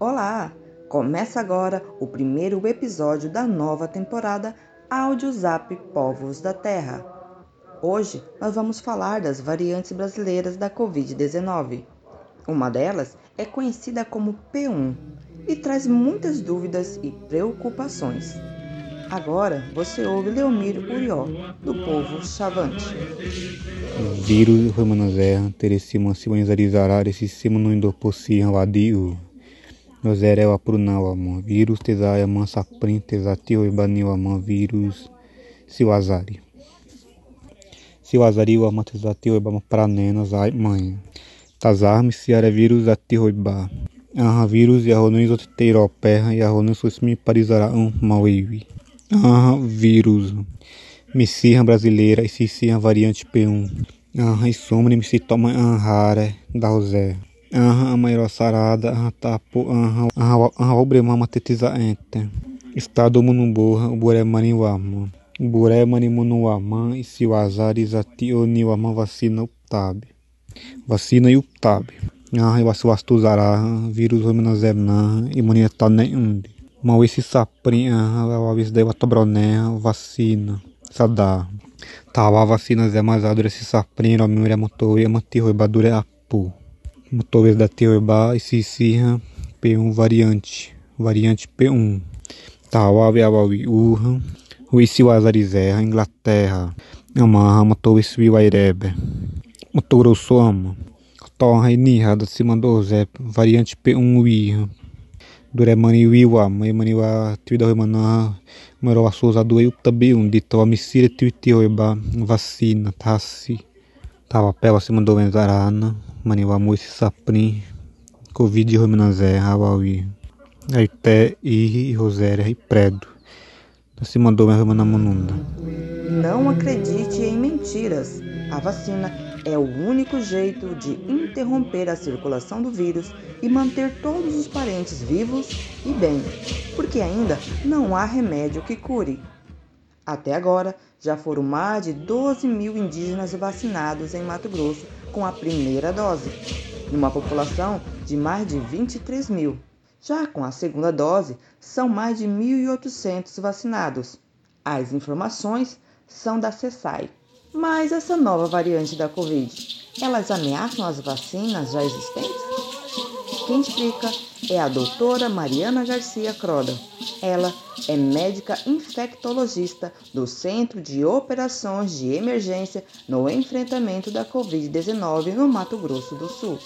Olá! Começa agora o primeiro episódio da nova temporada Áudio Zap Povos da Terra. Hoje nós vamos falar das variantes brasileiras da Covid-19. Uma delas é conhecida como P1 e traz muitas dúvidas e preocupações. Agora você ouve Leomir Urió, do povo Chavante. Vírus Romanozerra, Terecima Simanizarizarar, Sissima no Indopossi, Vadiu. Nozerel Aprunal, Amor. Vírus Tesaia, Mansaprim, Tesatio, Ibanil, Amor. Vírus Siwazari. Siwazari, Amor, Tesatio, Ibama, Pranenas, Ai, Mãe. Tazarme, Ciara, Vírus, Atiroibá. Aham, vírus, Yahonuis, Oteiroperra, Yahonuis, Susmi, Parizara, Um, Mauivi. Aham, vírus. Missirra brasileira e Cicirra variante P1. Aham, Isomne, Missitoma, Anhara, da Rosé. Aham, Amairosarada, Aham, Tapo, Aham, Aham, Obremama, Tetiza, Ente. Estado Munumborra, Buremani, Wama. Buremani, Munuama, e Siwazari, Zati, Oniwama, vacina, Uptab. Vacina e Uptab. Aham, Iwasuastuzara, vírus, Hominazerna, imunidade nenhum. Maurício Saprin, Avis Deva Tobroné, vacina, Sadar. Tawa vacina Zé Mazadura, esse Saprin, Romira Motoe, Mantirro, Badura, Apu. Motores da Teoeba e Cicirra, P1 variante, variante P1. Tawa, Viawawi, Urra, Uisi Wazarizerra, Inglaterra. Amarra, Motores Viwairebe. Motor Grosso Ama. Torra e Nirra, da Cima do Zé, variante P1 Uirra. Duremani wiwa maimani wa tuida hoimana mero wa souza do eu também um dito a misira tuiti hoiba vacina tassi tava pela se mandou menzarana mani wa moisi sapri covid hoimana zé hawawi aité e roséria e predo se mandou hoimana monunda. Não acredite em mentiras. A vacina é o único jeito de interromper a circulação do vírus e manter todos os parentes vivos e bem, porque ainda não há remédio que cure. Até agora, já foram mais de 12 mil indígenas vacinados em Mato Grosso com a primeira dose, numa população de mais de 23 mil. Já com a segunda dose, são mais de 1.800 vacinados. As informações são da CESAI. Mas essa nova variante da Covid, elas ameaçam as vacinas já existentes? Quem explica é a doutora Mariana Garcia Croda. Ela é médica infectologista do Centro de Operações de Emergência no enfrentamento da Covid-19 no Mato Grosso do Sul.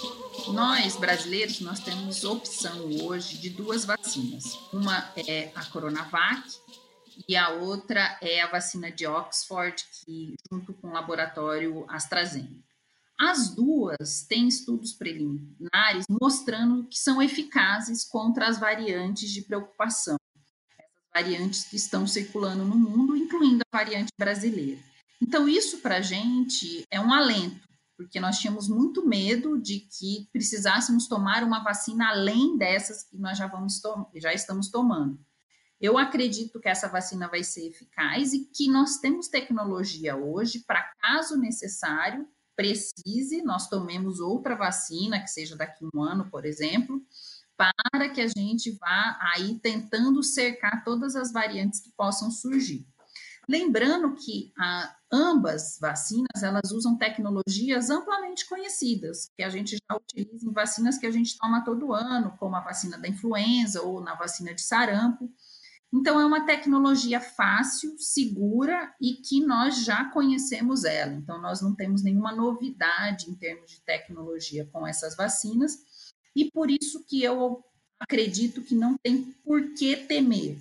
Nós, brasileiros, nós temos opção hoje de duas vacinas. Uma é a Coronavac e a outra é a vacina de Oxford, que junto com o laboratório AstraZeneca. As duas têm estudos preliminares mostrando que são eficazes contra as variantes de preocupação, essas variantes que estão circulando no mundo, incluindo a variante brasileira. Então, isso para a gente é um alento, porque nós tínhamos muito medo de que precisássemos tomar uma vacina além dessas que nós já, vamos já estamos tomando. Eu acredito que essa vacina vai ser eficaz e que nós temos tecnologia hoje para, caso necessário, precise, nós tomemos outra vacina, que seja daqui um ano, por exemplo, para que a gente vá aí tentando cercar todas as variantes que possam surgir. Lembrando que a, ambas vacinas, elas usam tecnologias amplamente conhecidas, que a gente já utiliza em vacinas que a gente toma todo ano, como a vacina da influenza ou na vacina de sarampo. Então, é uma tecnologia fácil, segura e que nós já conhecemos ela. Então, nós não temos nenhuma novidade em termos de tecnologia com essas vacinas, e por isso que eu acredito que não tem por que temer.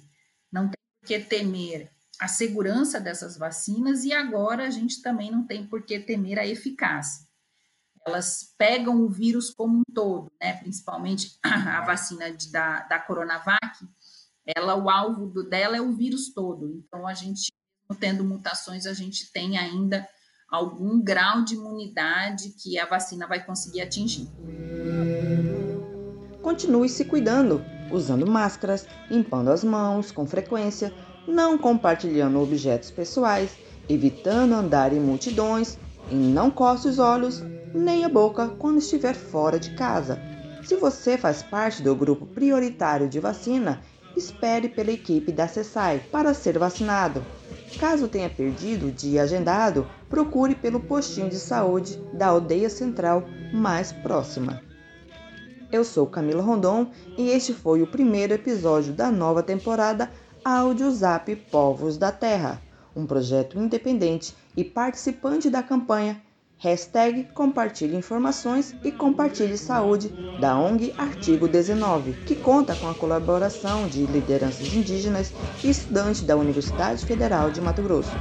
Não tem por que temer a segurança dessas vacinas, e agora a gente também não tem por que temer a eficácia. Elas pegam o vírus como um todo, né? principalmente a vacina de, da, da Coronavac ela o alvo do, dela é o vírus todo. Então a gente tendo mutações, a gente tem ainda algum grau de imunidade que a vacina vai conseguir atingir. Continue se cuidando, usando máscaras, limpando as mãos com frequência, não compartilhando objetos pessoais, evitando andar em multidões e não coce os olhos nem a boca quando estiver fora de casa. Se você faz parte do grupo prioritário de vacina, espere pela equipe da CESAI para ser vacinado. Caso tenha perdido o dia agendado, procure pelo postinho de saúde da aldeia central mais próxima. Eu sou Camila Rondon e este foi o primeiro episódio da nova temporada Áudio Zap Povos da Terra, um projeto independente e participante da campanha Hashtag Compartilhe Informações e Compartilhe Saúde da ONG Artigo 19, que conta com a colaboração de lideranças indígenas e estudantes da Universidade Federal de Mato Grosso.